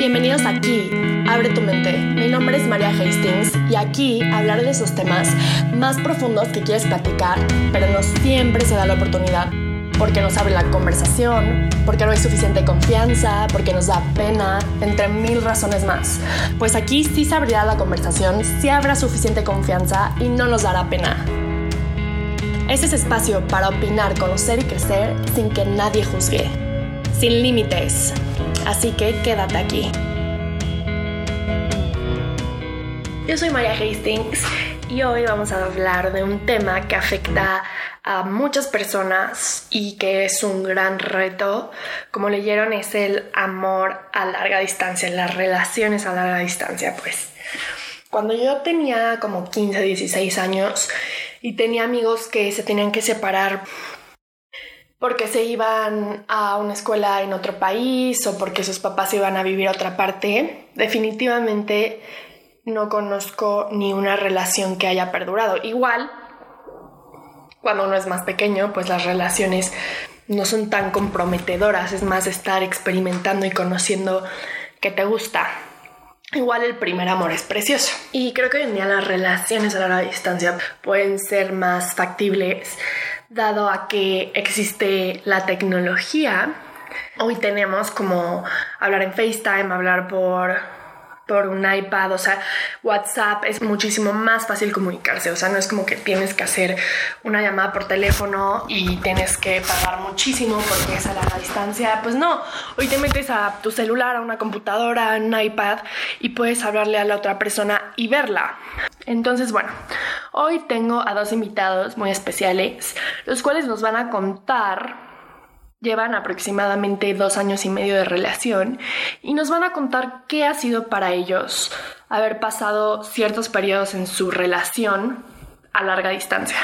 Bienvenidos aquí, Abre tu mente. Mi nombre es María Hastings y aquí hablaré de esos temas más profundos que quieres platicar, pero no siempre se da la oportunidad. Porque nos abre la conversación, porque no hay suficiente confianza, porque nos da pena, entre mil razones más. Pues aquí sí se abrirá la conversación, sí habrá suficiente confianza y no nos dará pena. Este es espacio para opinar, conocer y crecer sin que nadie juzgue. Sin límites. Así que quédate aquí. Yo soy María Hastings y hoy vamos a hablar de un tema que afecta a muchas personas y que es un gran reto. Como leyeron, es el amor a larga distancia, las relaciones a larga distancia, pues. Cuando yo tenía como 15, 16 años y tenía amigos que se tenían que separar porque se iban a una escuela en otro país o porque sus papás iban a vivir a otra parte, definitivamente no conozco ni una relación que haya perdurado. Igual, cuando uno es más pequeño, pues las relaciones no son tan comprometedoras, es más estar experimentando y conociendo que te gusta. Igual el primer amor es precioso. Y creo que hoy en día las relaciones a larga distancia pueden ser más factibles dado a que existe la tecnología. Hoy tenemos como hablar en FaceTime, hablar por por un iPad, o sea, WhatsApp es muchísimo más fácil comunicarse, o sea, no es como que tienes que hacer una llamada por teléfono y tienes que pagar muchísimo porque es a larga distancia, pues no, hoy te metes a tu celular, a una computadora, a un iPad y puedes hablarle a la otra persona y verla. Entonces, bueno, hoy tengo a dos invitados muy especiales, los cuales nos van a contar Llevan aproximadamente dos años y medio de relación y nos van a contar qué ha sido para ellos haber pasado ciertos periodos en su relación a larga distancia.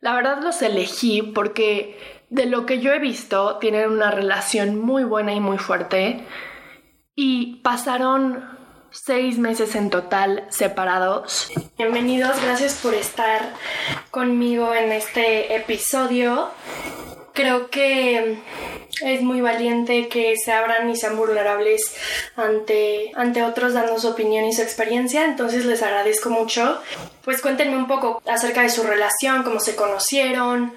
La verdad los elegí porque de lo que yo he visto tienen una relación muy buena y muy fuerte y pasaron seis meses en total separados. Bienvenidos, gracias por estar conmigo en este episodio creo que es muy valiente que se abran y sean vulnerables ante, ante otros dando su opinión y su experiencia, entonces les agradezco mucho. Pues cuéntenme un poco acerca de su relación, cómo se conocieron,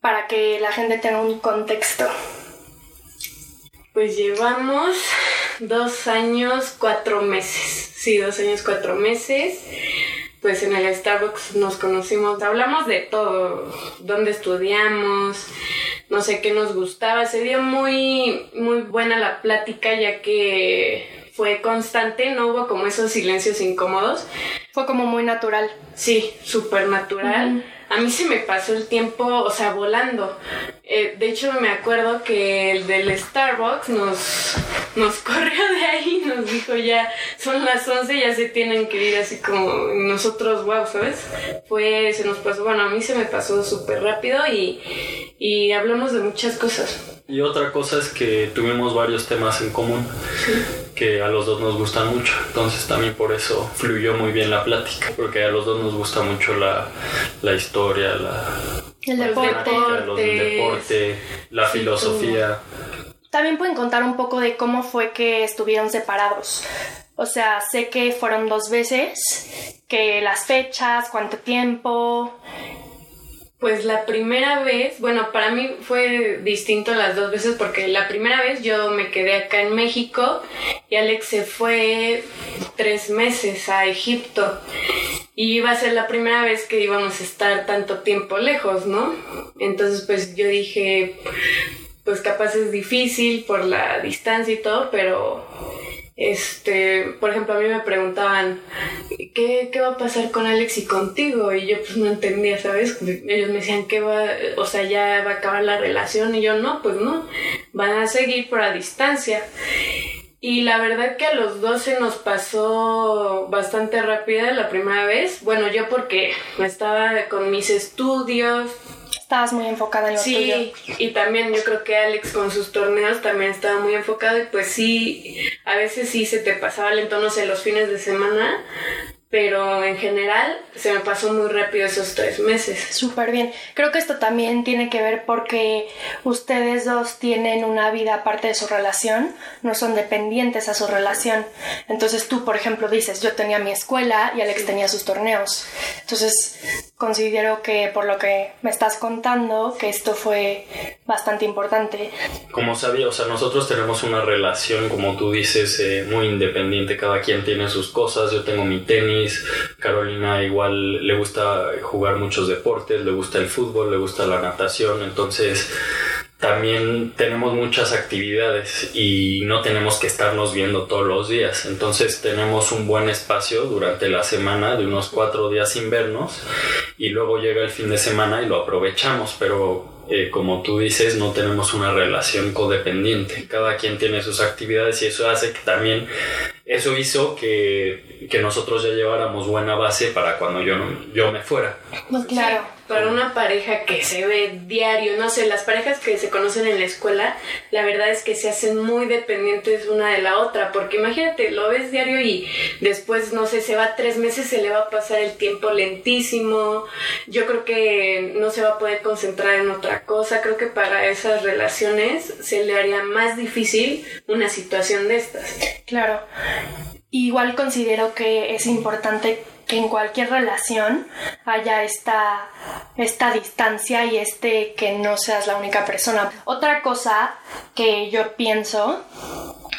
para que la gente tenga un contexto. Pues llevamos dos años, cuatro meses. Sí, dos años, cuatro meses pues en el Starbucks nos conocimos, hablamos de todo, dónde estudiamos, no sé qué nos gustaba, se dio muy, muy buena la plática ya que fue constante, no hubo como esos silencios incómodos. Fue como muy natural. Sí, súper natural a mí se me pasó el tiempo, o sea, volando. Eh, de hecho, me acuerdo que el del Starbucks nos, nos corrió de ahí y nos dijo ya, son las 11, ya se tienen que ir así como nosotros, wow, ¿sabes? Fue, se nos pasó, bueno, a mí se me pasó súper rápido y, y hablamos de muchas cosas. Y otra cosa es que tuvimos varios temas en común que a los dos nos gustan mucho. Entonces también por eso fluyó muy bien la plática, porque a los dos nos gusta mucho la, la historia, la, el deporte, los, deporte la filosofía. También pueden contar un poco de cómo fue que estuvieron separados. O sea, sé que fueron dos veces, que las fechas, cuánto tiempo, pues la primera vez, bueno, para mí fue distinto las dos veces porque la primera vez yo me quedé acá en México y Alex se fue tres meses a Egipto y iba a ser la primera vez que íbamos a estar tanto tiempo lejos, ¿no? Entonces pues yo dije, pues capaz es difícil por la distancia y todo, pero este, por ejemplo, a mí me preguntaban, ¿qué, ¿qué, va a pasar con Alex y contigo? Y yo pues no entendía, ¿sabes? Ellos me decían que va, o sea, ya va a acabar la relación y yo no, pues no, van a seguir por a distancia. Y la verdad que a los 12 nos pasó bastante rápida la primera vez. Bueno, yo porque estaba con mis estudios, estabas muy enfocada en lo sí, y también yo creo que Alex con sus torneos también estaba muy enfocado y pues sí, a veces sí se te pasaba lento, no sé, los fines de semana, pero en general se me pasó muy rápido esos tres meses. Súper bien. Creo que esto también tiene que ver porque ustedes dos tienen una vida aparte de su relación, no son dependientes a su relación. Entonces tú, por ejemplo, dices, yo tenía mi escuela y Alex tenía sus torneos. Entonces considero que por lo que me estás contando, que esto fue bastante importante. Como sabía, o sea, nosotros tenemos una relación, como tú dices, eh, muy independiente, cada quien tiene sus cosas, yo tengo mi tenis, Carolina igual le gusta jugar muchos deportes, le gusta el fútbol, le gusta la natación, entonces también tenemos muchas actividades y no tenemos que estarnos viendo todos los días. Entonces tenemos un buen espacio durante la semana de unos cuatro días sin vernos y luego llega el fin de semana y lo aprovechamos, pero eh, como tú dices, no tenemos una relación codependiente. Cada quien tiene sus actividades y eso hace que también, eso hizo que, que nosotros ya lleváramos buena base para cuando yo, yo me fuera. Pues claro para una pareja que se ve diario, no sé, las parejas que se conocen en la escuela, la verdad es que se hacen muy dependientes una de la otra, porque imagínate, lo ves diario y después, no sé, se va tres meses, se le va a pasar el tiempo lentísimo, yo creo que no se va a poder concentrar en otra cosa, creo que para esas relaciones se le haría más difícil una situación de estas. Claro. Igual considero que es importante que en cualquier relación haya esta, esta distancia y este que no seas la única persona. Otra cosa que yo pienso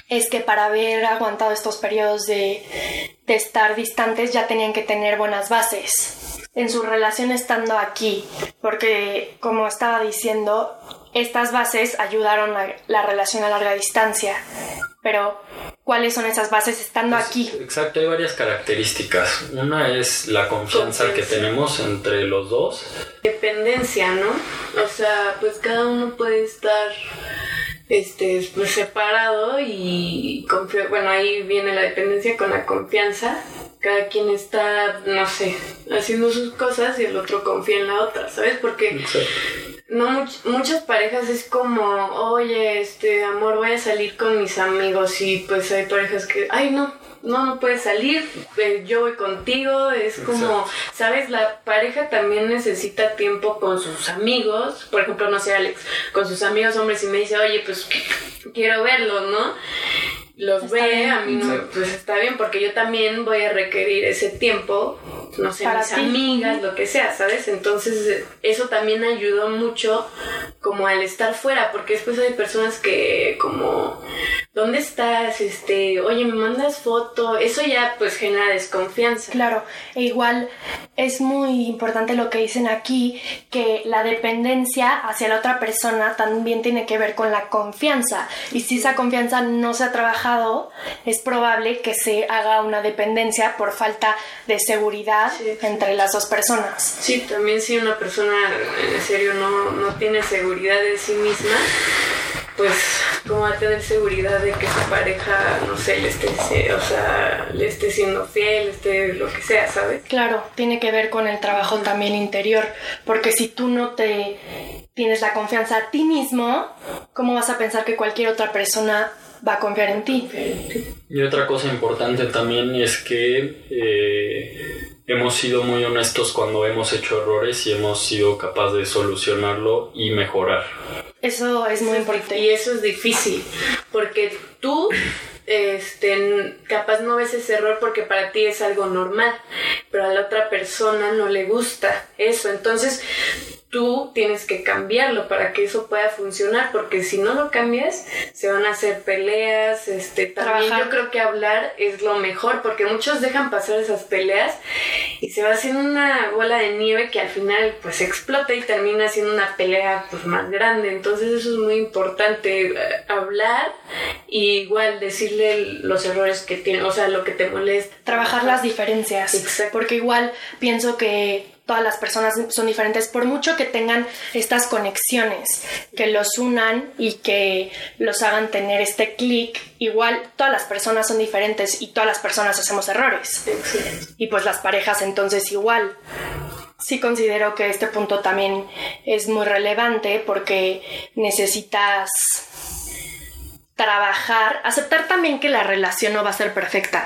es que para haber aguantado estos periodos de, de estar distantes ya tenían que tener buenas bases en su relación estando aquí, porque como estaba diciendo, estas bases ayudaron a la relación a larga distancia. Pero, ¿cuáles son esas bases estando pues, aquí? Exacto, hay varias características. Una es la confianza que tenemos entre los dos. Dependencia, ¿no? O sea, pues cada uno puede estar este, pues separado y bueno, ahí viene la dependencia con la confianza. Cada quien está, no sé, haciendo sus cosas y el otro confía en la otra, ¿sabes? Porque no muchas parejas es como, oye, este amor, voy a salir con mis amigos y pues hay parejas que, ay no, no, no puedes salir, eh, yo voy contigo, es como, sabes, la pareja también necesita tiempo con sus amigos, por ejemplo, no sé, Alex, con sus amigos hombres y me dice, oye, pues quiero verlos, ¿no? Los ve, a mí no, pues está bien, porque yo también voy a requerir ese tiempo, no sé, Para mis amigas, lo que sea, ¿sabes? Entonces, eso también ayudó mucho como al estar fuera, porque después hay personas que como, ¿dónde estás? Este, oye, me mandas foto, eso ya pues genera desconfianza. Claro, e igual es muy importante lo que dicen aquí, que la dependencia hacia la otra persona también tiene que ver con la confianza, y si esa confianza no se ha trabajado, es probable que se haga una dependencia por falta de seguridad entre las dos personas. Sí, también si una persona en serio no, no tiene seguridad de sí misma, pues cómo va a tener seguridad de que su pareja, no sé, le esté, o sea, le esté siendo fiel, esté lo que sea, ¿sabes? Claro, tiene que ver con el trabajo también interior, porque si tú no te tienes la confianza a ti mismo, ¿cómo vas a pensar que cualquier otra persona va a confiar en ti. Y otra cosa importante también es que eh, hemos sido muy honestos cuando hemos hecho errores y hemos sido capaces de solucionarlo y mejorar. Eso es muy importante. Y eso es difícil, porque tú este, capaz no ves ese error porque para ti es algo normal, pero a la otra persona no le gusta eso. Entonces, tú tienes que cambiarlo para que eso pueda funcionar, porque si no lo cambias, se van a hacer peleas, este, también yo creo que hablar es lo mejor, porque muchos dejan pasar esas peleas y se va haciendo una bola de nieve que al final pues explota y termina siendo una pelea pues más grande, entonces eso es muy importante, eh, hablar y igual decirle los errores que tiene, o sea, lo que te molesta. Trabajar las diferencias, Exacto. porque igual pienso que todas las personas son diferentes, por mucho que tengan estas conexiones, que los unan y que los hagan tener este clic, igual todas las personas son diferentes y todas las personas hacemos errores. Y pues las parejas entonces igual. Sí considero que este punto también es muy relevante porque necesitas trabajar, aceptar también que la relación no va a ser perfecta.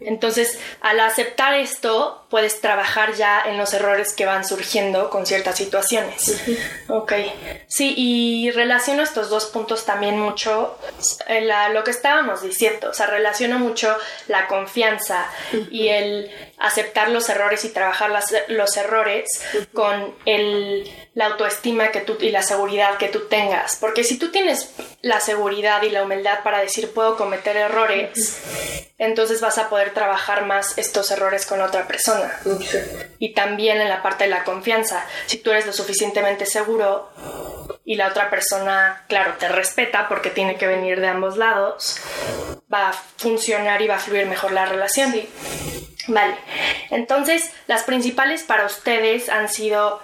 Entonces, al aceptar esto, puedes trabajar ya en los errores que van surgiendo con ciertas situaciones. Ok. Sí, y relaciono estos dos puntos también mucho, en la, lo que estábamos diciendo, o sea, relaciono mucho la confianza y el aceptar los errores y trabajar los errores con el, la autoestima que tú, y la seguridad que tú tengas. Porque si tú tienes la seguridad y la humildad para decir puedo cometer errores, entonces vas a poder trabajar más estos errores con otra persona. Y también en la parte de la confianza. Si tú eres lo suficientemente seguro y la otra persona, claro, te respeta porque tiene que venir de ambos lados, va a funcionar y va a fluir mejor la relación. Vale, entonces las principales para ustedes han sido,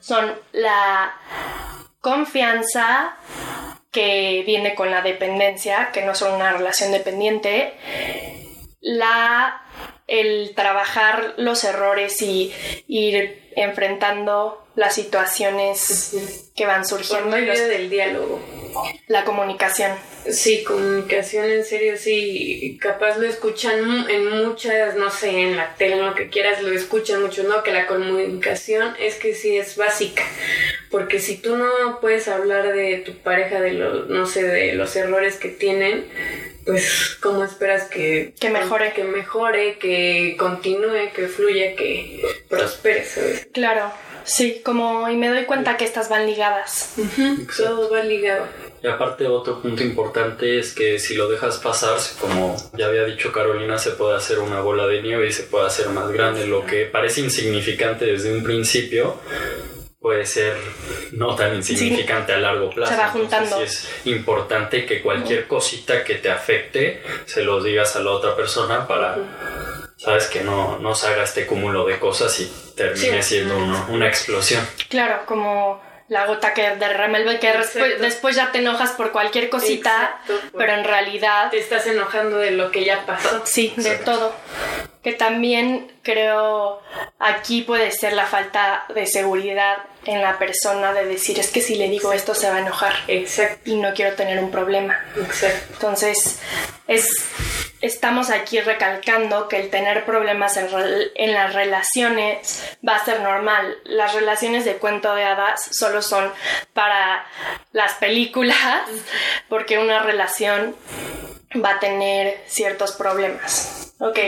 son la confianza que viene con la dependencia, que no son una relación dependiente, la el trabajar los errores y ir enfrentando las situaciones que van surgiendo. Por medio del diálogo. La comunicación. Sí, comunicación en serio, sí. Capaz lo escuchan en muchas, no sé, en la tele, en lo que quieras, lo escuchan mucho, ¿no? Que la comunicación es que sí es básica. Porque si tú no puedes hablar de tu pareja, de los, no sé, de los errores que tienen, pues cómo esperas que, que mejore que mejore que continúe que fluya que prospere ¿sabes? claro sí como y me doy cuenta que estas van ligadas. Todo va ligado. Y aparte otro punto importante es que si lo dejas pasar como ya había dicho Carolina se puede hacer una bola de nieve y se puede hacer más grande lo que parece insignificante desde un principio puede ser no tan insignificante a largo plazo. Se va juntando. es importante que cualquier cosita que te afecte se lo digas a la otra persona para, sabes, que no, no se haga este cúmulo de cosas y termine siendo una explosión. Claro, como la gota que derrama el que después, ya te enojas por cualquier cosita, pero en realidad te estás enojando de lo que ya pasó. Sí, de todo. Que también creo aquí puede ser la falta de seguridad en la persona de decir es que si le digo esto se va a enojar. Exacto. Y no quiero tener un problema. Exacto. Entonces, es estamos aquí recalcando que el tener problemas en, en, las relaciones va a ser normal. Las relaciones de cuento de hadas solo son para las películas, porque una relación va a tener ciertos problemas. Ok,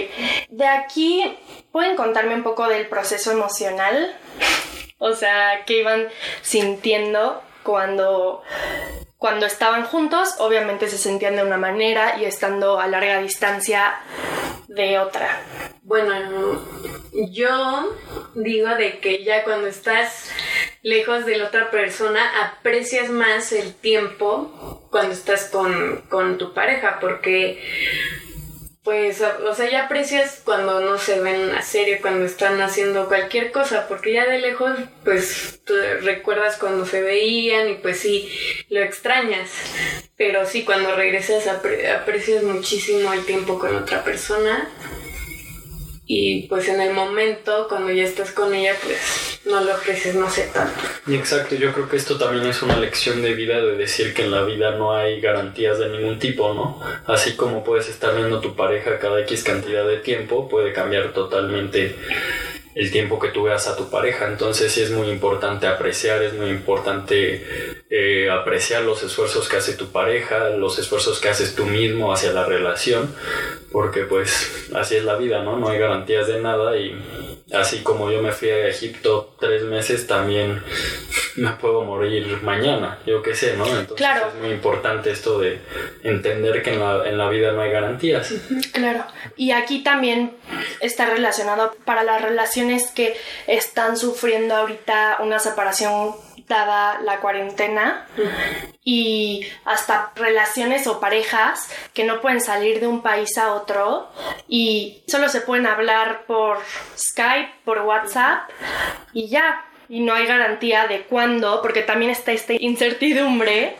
de aquí pueden contarme un poco del proceso emocional, o sea, qué iban sintiendo cuando cuando estaban juntos, obviamente se sentían de una manera y estando a larga distancia de otra. Bueno, yo digo de que ya cuando estás lejos de la otra persona, aprecias más el tiempo cuando estás con, con tu pareja, porque pues, o sea, ya aprecias cuando no se ven una serie, cuando están haciendo cualquier cosa, porque ya de lejos, pues, tú recuerdas cuando se veían y pues sí, lo extrañas. Pero sí, cuando regresas aprecias muchísimo el tiempo con otra persona y pues en el momento, cuando ya estás con ella, pues no lo aprecias, no sé tanto. Y exacto, yo creo que esto también es una lección de vida de decir que en la vida no hay garantías de ningún tipo, ¿no? Así como puedes estar viendo a tu pareja cada X cantidad de tiempo, puede cambiar totalmente el tiempo que tú veas a tu pareja. Entonces sí es muy importante apreciar, es muy importante eh, apreciar los esfuerzos que hace tu pareja, los esfuerzos que haces tú mismo hacia la relación, porque pues así es la vida, ¿no? No hay garantías de nada y así como yo me fui a Egipto tres meses, también me puedo morir mañana, yo qué sé, ¿no? Entonces es muy importante esto de entender que en la, en la vida no hay garantías. Claro, y aquí también está relacionado para las relaciones que están sufriendo ahorita una separación dada la cuarentena y hasta relaciones o parejas que no pueden salir de un país a otro y solo se pueden hablar por Skype, por WhatsApp y ya. Y no hay garantía de cuándo, porque también está esta incertidumbre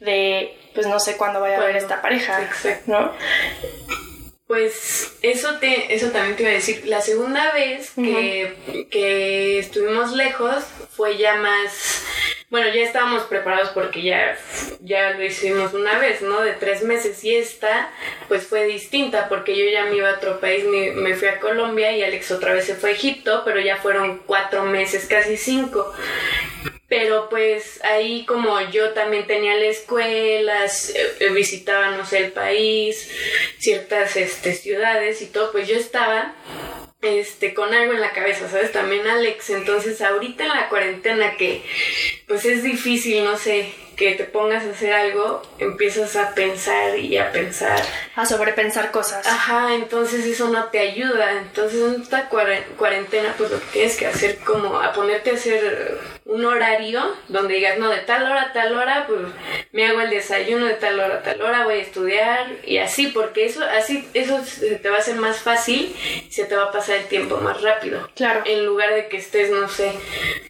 de, pues no sé cuándo vaya a haber esta pareja, ¿no? Pues eso te, eso también te iba a decir. La segunda vez que, que estuvimos lejos fue ya más bueno, ya estábamos preparados porque ya, ya lo hicimos una vez, ¿no? De tres meses y esta pues fue distinta porque yo ya me iba a otro país, me, me fui a Colombia y Alex otra vez se fue a Egipto, pero ya fueron cuatro meses, casi cinco pero pues ahí como yo también tenía la escuela, eh, visitaba, no sé, el país, ciertas este, ciudades y todo, pues yo estaba este, con algo en la cabeza, ¿sabes? También Alex, entonces ahorita en la cuarentena que pues es difícil, no sé, que te pongas a hacer algo, empiezas a pensar y a pensar. A sobrepensar cosas. Ajá, entonces eso no te ayuda. Entonces en esta cuarentena, pues lo que tienes que hacer como a ponerte a hacer un horario donde digas, no, de tal hora a tal hora, pues me hago el desayuno, de tal hora a tal hora voy a estudiar y así, porque eso, así, eso te va a hacer más fácil, se te va a pasar el tiempo más rápido. Claro. En lugar de que estés, no sé,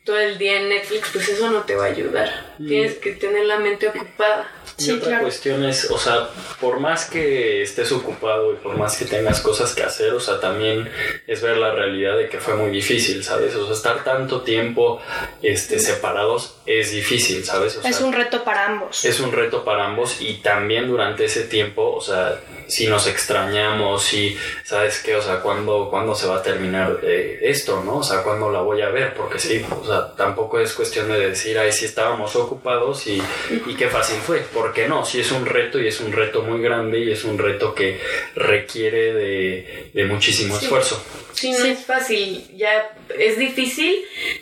todo el día en Netflix, pues eso no te va a ayudar. Tienes que tener la mente ocupada. y otra cuestión es, o sea, por más que estés ocupado y por más que tengas cosas que hacer, o sea, también es ver la realidad de que fue muy difícil, ¿sabes? O sea, estar tanto tiempo este, separados es difícil, ¿sabes? es un reto para ambos. Es un reto para ambos y también durante ese tiempo, o sea, si nos extrañamos, si, ¿sabes qué? O sea, ¿cuándo, ¿cuándo se va a terminar eh, esto, no? O sea, ¿cuándo la voy a ver? Porque sí, o sea, tampoco es cuestión de decir, ay, si estábamos ocupados y, y qué fácil fue. ¿Por qué no? Si es un reto y es un reto muy grande y es un reto que requiere de, de muchísimo esfuerzo. Sí, no es fácil, ya es difícil,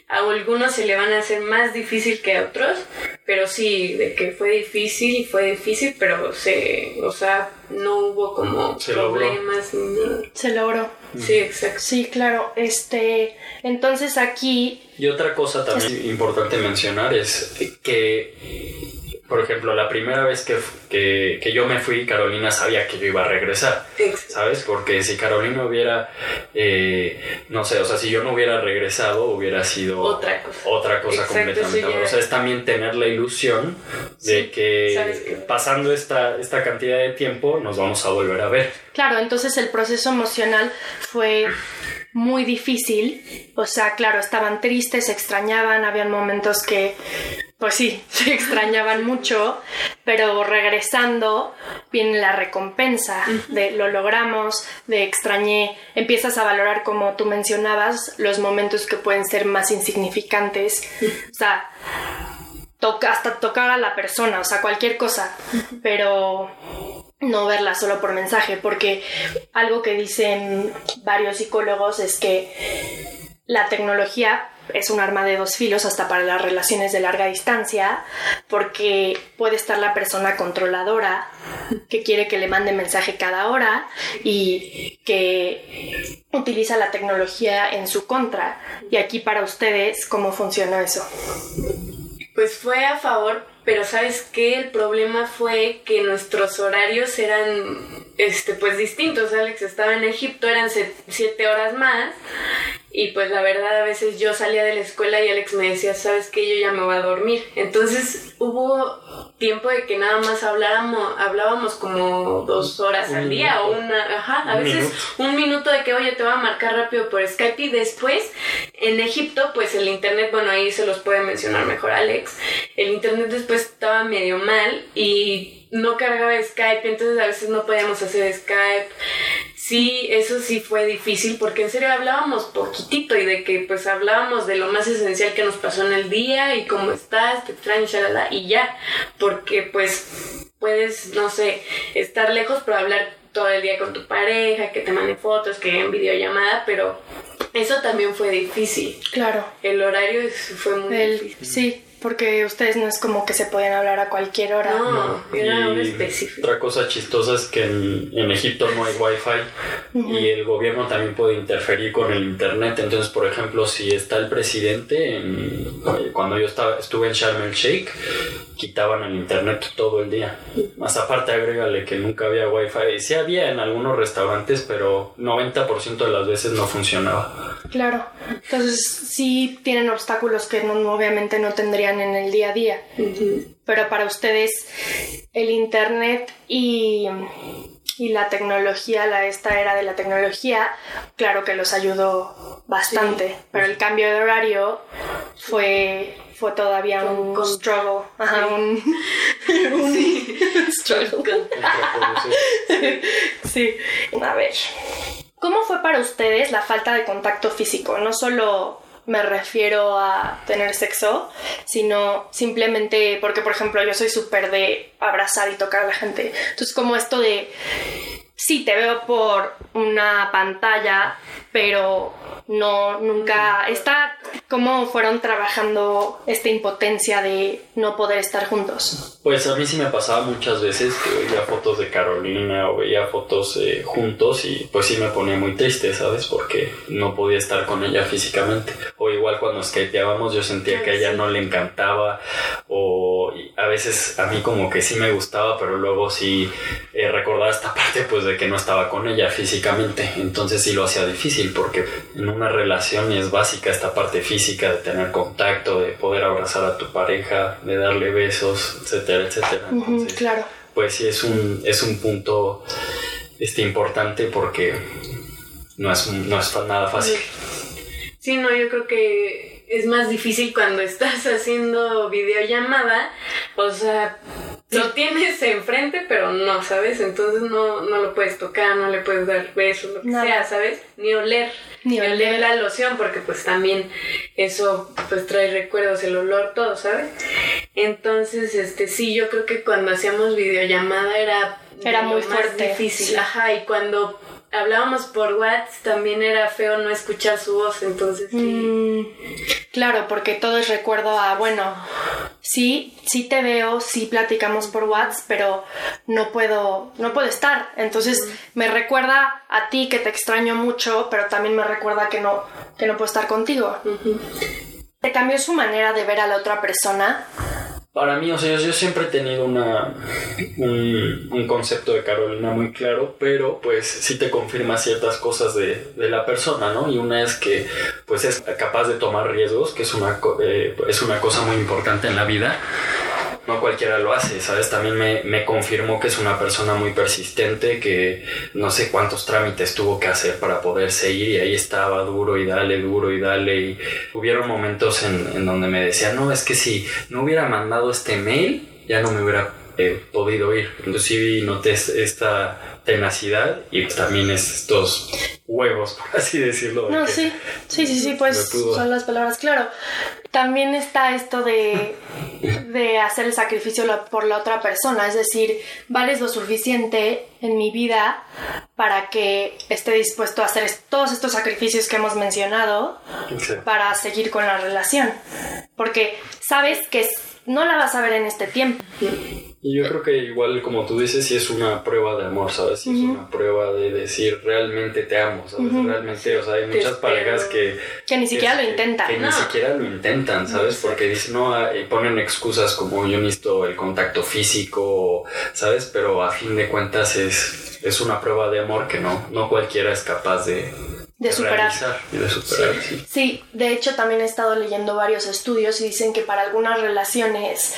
a algunos se le van a hacer más difícil que a otros, pero sí, de que fue difícil, fue difícil, pero se, o sea, no hubo como problemas Se logró. Sí, exacto. Sí, claro. Este, entonces aquí. Y otra cosa también importante mencionar es que por ejemplo, la primera vez que, que, yo me fui, Carolina sabía que yo iba a regresar, ¿sabes? Porque si Carolina hubiera, eh, no sé, o sea, si yo no hubiera regresado, hubiera sido otra cosa, otra cosa completamente. O sea, es también tener la ilusión de que, pasando esta, esta cantidad de tiempo nos vamos a volver a ver. Claro, entonces el proceso emocional fue muy difícil. O sea, claro, estaban tristes, se extrañaban, habían momentos que pues sí, se extrañaban mucho, pero regresando viene la recompensa de lo logramos, de extrañé, empiezas a valorar como tú mencionabas los momentos que pueden ser más insignificantes, o sea, toca, hasta tocar a la persona, o sea, cualquier cosa, pero no verla solo por mensaje, porque algo que dicen varios psicólogos es que la tecnología es un arma de dos filos hasta para las relaciones de larga distancia, porque puede estar la persona controladora que quiere que le mande mensaje cada hora y que utiliza la tecnología en su contra. Y aquí para ustedes, ¿cómo funciona eso? Pues fue a favor, pero ¿sabes qué? El problema fue que nuestros horarios eran este, pues distintos. Alex estaba en Egipto, eran siete horas más y pues la verdad a veces yo salía de la escuela y Alex me decía, sabes que yo ya me voy a dormir. Entonces hubo tiempo de que nada más hablábamos, hablábamos como dos horas al día o una, ajá, a veces un minuto de que oye te voy a marcar rápido por Skype y después en Egipto pues el internet, bueno ahí se los puede mencionar mejor Alex, el internet después estaba medio mal y no cargaba Skype, entonces a veces no podíamos hacer Skype sí, eso sí fue difícil porque en serio hablábamos poquitito y de que pues hablábamos de lo más esencial que nos pasó en el día y cómo estás, te extraño, shalala, y ya, porque pues puedes, no sé, estar lejos pero hablar todo el día con tu pareja, que te mande fotos, que en videollamada, pero eso también fue difícil. Claro. El horario fue muy difícil. Sí, porque ustedes no es como que se pueden hablar a cualquier hora. No, era hora específica. Otra cosa chistosa es que en, Egipto no hay wifi y el gobierno también puede interferir con el internet. Entonces, por ejemplo, si está el presidente, cuando yo estaba, estuve en Sharm el Sheikh, quitaban el internet todo el día. Más aparte, agrégale que nunca había wifi. Sí había en algunos restaurantes, pero 90% de las veces no funcionaba. Claro. Entonces, sí tienen obstáculos que no, obviamente no tendrían en el día a día. Pero para ustedes, el internet y y la tecnología, la esta era de la tecnología, claro que los ayudó bastante, pero el cambio de horario fue fue todavía Con- un con- struggle. Ajá, Sí. un, un struggle. Sí. A ver. ¿Cómo fue para ustedes la falta de contacto físico? No solo me refiero a tener sexo, sino simplemente porque, por ejemplo, yo soy súper de abrazar y tocar a la gente. Entonces, como esto de, sí, te veo por una pantalla, pero no, nunca está, ¿cómo fueron trabajando esta impotencia de no poder estar juntos? Pues a mí sí me pasaba muchas veces que veía fotos de Carolina o veía fotos eh, juntos y pues sí me ponía muy triste, ¿sabes? Porque no podía estar con ella físicamente. O igual cuando skateábamos yo sentía que a ella no le encantaba o a veces a mí como que sí me gustaba, pero luego sí eh, recordaba esta parte pues de que no estaba con ella físicamente. Entonces sí lo hacía difícil porque en una relación es básica esta parte física de tener contacto, de poder abrazar a tu pareja, de darle besos, etcétera, etcétera. Claro. pues sí es un, es un punto este, importante porque no es, no es nada fácil. Sí, no, yo creo que es más difícil cuando estás haciendo videollamada, o sea, lo tienes enfrente, pero no, ¿sabes? Entonces no, no lo puedes tocar, no le puedes dar besos, lo que Nada. sea, ¿sabes? Ni oler, Ni oler. la loción, porque pues también eso pues trae recuerdos, el olor, todo, ¿sabes? Entonces, este, sí, yo creo que cuando hacíamos videollamada era... Era muy fuerte, Difícil, ajá, y cuando hablábamos por WhatsApp también era feo no escuchar su voz, entonces sí. Mm, claro, porque todo es recuerdo a, bueno, sí, sí te veo, sí platicamos por WhatsApp, pero no puedo, no puedo estar. Entonces me recuerda a ti que te extraño mucho, pero también me recuerda que no, que no puedo estar contigo. Ujú. ¿Te cambió su manera de ver a la otra persona? Para mí, o sea, yo, siempre he tenido una, un, un concepto de Carolina muy claro, pero pues sí te confirma ciertas cosas de, de la persona, ¿no? Y una es que pues es capaz de tomar riesgos, que es una, eh, es una cosa muy importante en la vida. No cualquiera lo hace, ¿sabes? También me, me confirmó que es una persona muy persistente, que no sé cuántos trámites tuvo que hacer para poder seguir y ahí estaba duro y dale, duro y dale. Y hubieron momentos en, en donde me decía, no, es que si no hubiera mandado este mail, ya no me hubiera eh, podido ir. Entonces sí noté es- esta tenacidad y pues también es estos huevos, por así decirlo. de No, sí, sí, sí, sí, pues son las palabras, claro. También está esto de, de hacer el sacrificio por la otra persona, es decir, vales lo suficiente en mi vida para que esté dispuesto a hacer todos estos sacrificios que hemos mencionado Sí. para seguir con la relación. Porque sabes que no la vas a ver en este tiempo. Y yo creo que igual, como tú dices, sí es una prueba de amor, ¿sabes? Sí es una prueba de decir, realmente te amo, ¿sabes? Realmente, o sea, hay muchas parejas que... Que ni siquiera que- lo intentan. Que No. ni siquiera lo intentan, ¿sabes? Porque dicen, no, ah, y ponen excusas como yo necesito el contacto físico, ¿sabes? Pero a fin de cuentas es, es una prueba de amor que no, no cualquiera es capaz de... De superar. realizar y de superar, sí. Sí, de hecho también he estado leyendo varios estudios y dicen que para algunas relaciones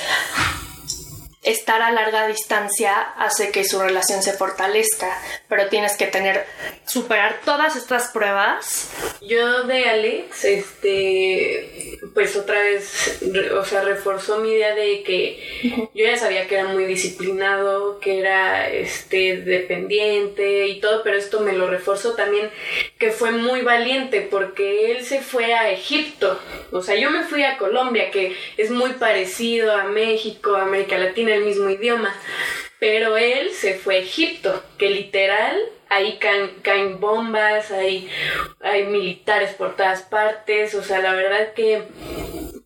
estar a larga distancia hace que su relación se fortalezca, pero tienes que tener superar todas estas pruebas. Yo de Alex, este, pues otra vez, re- o sea, reforzó mi idea de que yo ya sabía que era muy disciplinado, que era, este, dependiente y todo, pero esto me lo reforzó también que fue muy valiente porque él se fue a Egipto, o sea, yo me fui a Colombia, que es muy parecido a México, a América Latina, mismo idioma, pero él se fue a Egipto, que literal ahí caen, caen bombas, hay, hay militares por todas partes, o sea, la verdad que,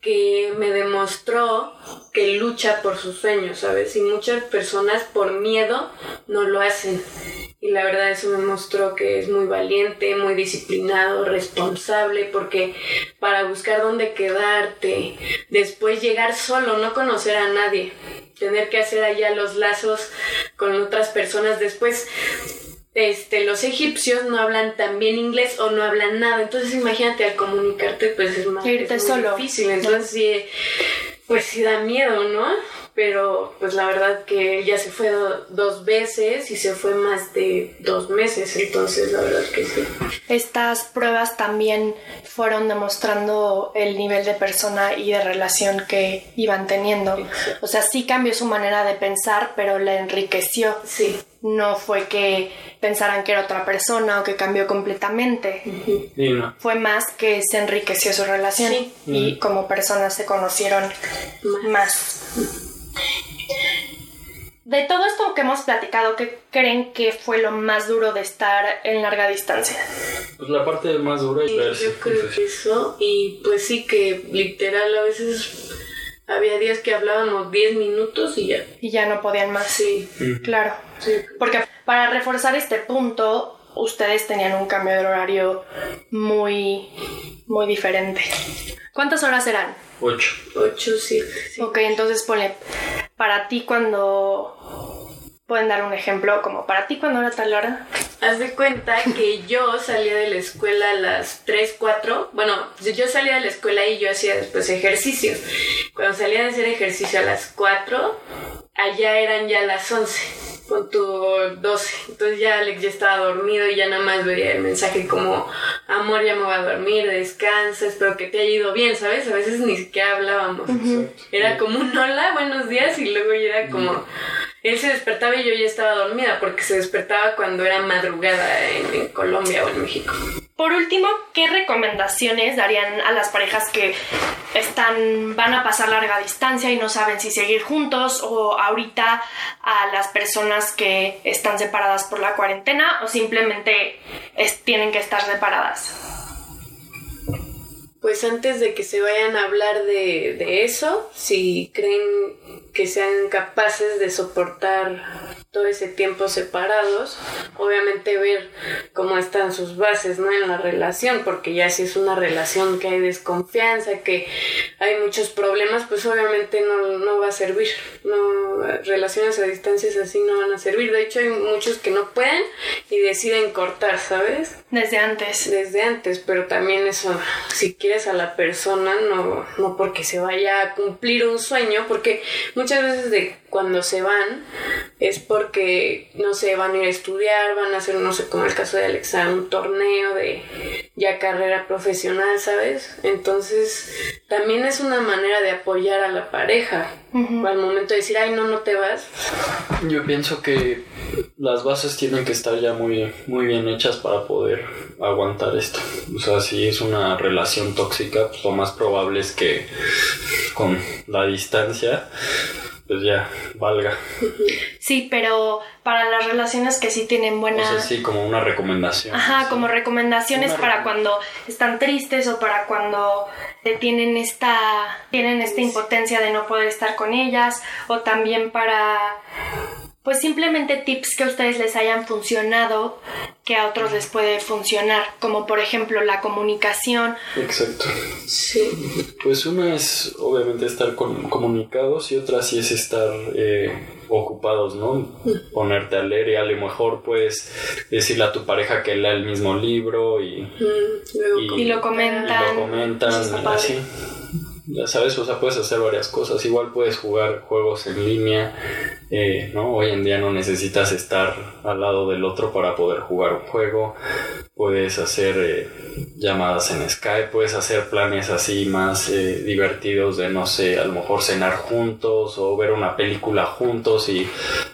que me demostró que lucha por sus sueños, ¿sabes? Y muchas personas por miedo no lo hacen. Y la verdad eso me mostró que es muy valiente, muy disciplinado, responsable, porque para buscar dónde quedarte, después llegar solo, no conocer a nadie, tener que hacer allá los lazos con otras personas, después este, los egipcios no hablan tan bien inglés o no hablan nada, entonces imagínate al comunicarte pues es más Irte es muy solo. difícil, entonces sí, pues sí da miedo, ¿no? Pero pues la verdad que él ya se fue dos veces y se fue más de dos meses, entonces la verdad que sí. Estas pruebas también fueron demostrando el nivel de persona y de relación que iban teniendo. O sea, sí cambió su manera de pensar, pero le enriqueció. Sí. No fue que pensaran que era otra persona o que cambió completamente. Fue más que se enriqueció su relación y como personas se conocieron más. De todo esto que hemos platicado, ¿qué creen que fue lo más duro de estar en larga distancia? Pues la parte más dura es verse. Yo creo que eso, y pues sí que literal a veces había días que hablábamos 10 minutos y ya. Y ya no podían más. Sí. Claro. Sí. Porque para reforzar este punto, ustedes tenían un cambio de horario muy, muy diferente. ¿Cuántas horas eran? Ocho. Ocho, sí. Ok, entonces ponle, para ti cuando... Pueden dar un ejemplo, como para ti cuando era tal hora. Haz de cuenta que yo salía de la escuela a las 3, 4. Bueno, yo salía de la escuela y yo hacía después ejercicio. Cuando salía de hacer ejercicio a las 4, allá eran ya las 11 con tu 12. Entonces ya Alex ya estaba dormido y ya nada más veía el mensaje como, amor, ya me voy a dormir, descansa, espero que te haya ido bien, ¿sabes? A veces ni siquiera hablábamos. Era como un hola, buenos días y luego ya era como... Él se despertaba y yo ya estaba dormida porque se despertaba cuando era madrugada en Colombia o en México. Por último, ¿qué recomendaciones darían a las parejas que están, van a pasar larga distancia y no saben si seguir juntos o ahorita a las personas que están separadas por la cuarentena o simplemente tienen que estar separadas? Pues antes de que se vayan a hablar de, de eso, si creen que sean capaces de soportar todo ese tiempo separados, obviamente ver cómo están sus bases, ¿no? En la relación, porque ya si es una relación que hay desconfianza, que hay muchos problemas, pues obviamente no, no va a servir, no, relaciones a distancias así no van a servir, de hecho hay muchos que no pueden y deciden cortar, ¿sabes? Desde antes. Desde antes, pero también eso, si quieres a la persona, no, no porque se vaya a cumplir un sueño, porque muchas veces de cuando se van es porque, no sé, van a ir a estudiar, van a hacer, no sé, como el caso de Alexa, un torneo de ya carrera profesional, ¿sabes? Entonces, también es una manera de apoyar a la pareja. Al momento de decir, ay, no, no te vas. Yo pienso que las bases tienen que estar ya muy, muy bien hechas para poder aguantar esto. O sea, si es una relación tóxica, pues lo más probable es que con la distancia pues ya valga. Sí, pero para las relaciones que sí tienen buena... O sea, sí, como una recomendación. Ajá, como recomendaciones para cuando están tristes o para cuando tienen esta, tienen esta impotencia de no poder estar con ellas o también para pues simplemente tips que a ustedes les hayan funcionado que a otros les puede funcionar, como por ejemplo la comunicación. Exacto. Sí. Pues una es obviamente estar con, comunicados y otra sí es estar eh, ocupados, ¿no? Ponerte a leer y a lo mejor puedes decirle a tu pareja que lea el mismo libro y, y, lo comentan. Y lo comentan así ya sabes, o sea, puedes hacer varias cosas. Igual puedes jugar juegos en línea, eh, ¿no? Hoy en día no necesitas estar al lado del otro para poder jugar un juego. Puedes hacer eh, llamadas en Skype, puedes hacer planes así más eh, divertidos de, no sé, a lo mejor cenar juntos o ver una película juntos y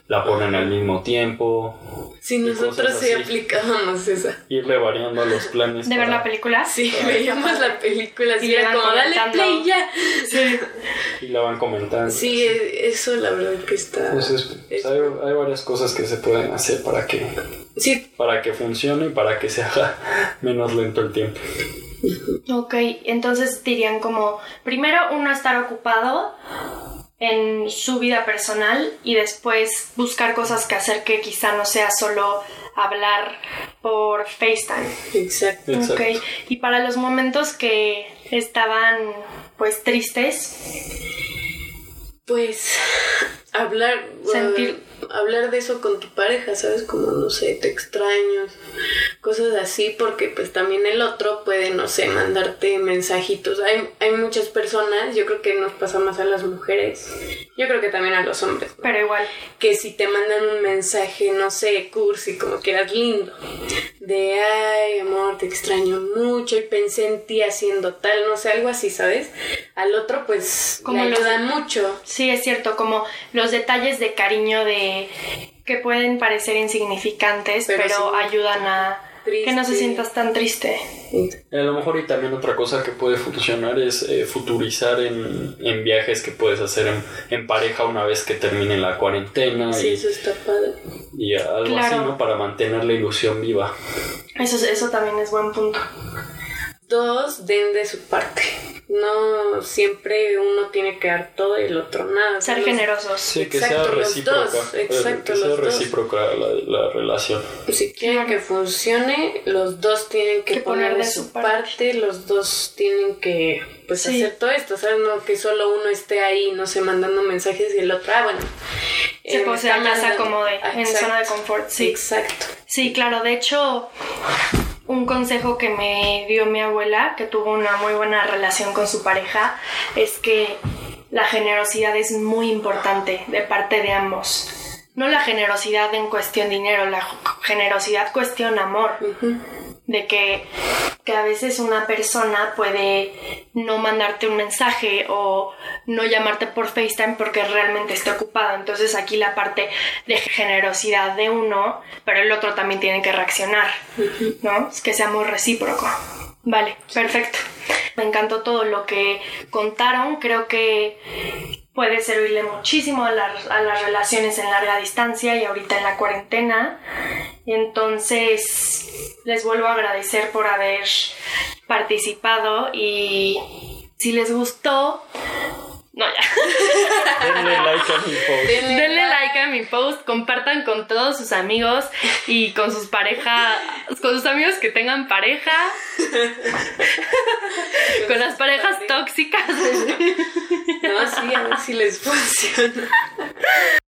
la ponen al mismo tiempo. Sí, nosotros sí aplicábamos esa. Irle variando los planes. ¿De ver la película? Sí, veíamos la película así, era como, dale play ya. Sí. Y la van comentando. Sí, eso la verdad que está... Entonces, pues, hay, hay, varias cosas que se pueden hacer para que... Sí. Para que funcione y para que se haga menos lento el tiempo. Ok, entonces dirían como, primero uno estar ocupado en su vida personal y después buscar cosas que hacer que quizá no sea solo hablar por FaceTime. Exacto. Ok, y para los momentos que estaban pues tristes. Pues hablar, Sentir- uh, hablar de eso con tu pareja, ¿sabes? Como, no sé, te extraño, cosas así, porque pues también el otro puede, no sé, mandarte mensajitos. Hay, hay muchas personas, yo creo que nos pasa más a las mujeres, yo creo que también a los hombres, ¿no? Pero igual. que si te mandan un mensaje, no sé, cursi, como quieras, lindo, de ay, amor, te extraño mucho y pensé en ti haciendo tal, no sé, algo así, ¿sabes? Al otro, pues, Como le ayuda mucho. Sí, es cierto, como los detalles de cariño de que pueden parecer insignificantes, Pero pero, sí. ayudan a que no se sientas tan triste. A lo mejor y también otra cosa que puede funcionar es eh, futurizar en, en viajes que puedes hacer en, en pareja una vez que termine la cuarentena Sí, y, eso está padre. y algo así. ¿no? Para mantener la ilusión viva. Eso, eso también es buen punto. Dos, den de su parte. No siempre uno tiene que dar todo y el otro nada. Ser Los- generosos. Sí, que Exacto, sea los recíproca. dos, eh, exacto, que sea los dos. recíproca la, la relación. Si quieren que funcione, los dos tienen que, Que poner poner de su parte. parte. los dos tienen que pues Sí. hacer todo esto, ¿sabes? No que solo uno esté ahí, no sé, mandando mensajes y el otro, ah, bueno. Se eh, acomode Ah, en zona de confort, sí. Exacto. Sí, claro, de hecho, un consejo que me dio mi abuela, que tuvo una muy buena relación con su pareja, es que la generosidad es muy importante de parte de ambos. No la generosidad en cuestión dinero, la generosidad cuestión amor. De que, que a veces una persona puede no mandarte un mensaje o no llamarte por FaceTime porque realmente esté ocupado. Entonces aquí la parte de generosidad de uno, pero el otro también tiene que reaccionar, ¿no? Es que sea muy recíproco. Vale, perfecto. Me encantó todo lo que contaron. Creo que puede servirle muchísimo a, las- a las relaciones en larga distancia y ahorita en la cuarentena. Entonces, les vuelvo a agradecer por haber participado y si les gustó, no ya. Denle like a mi post. Denle like a mi post, compartan con todos sus amigos y con sus parejas, con sus amigos que tengan pareja, con las parejas tóxicas. No, sí, a ver si les funciona.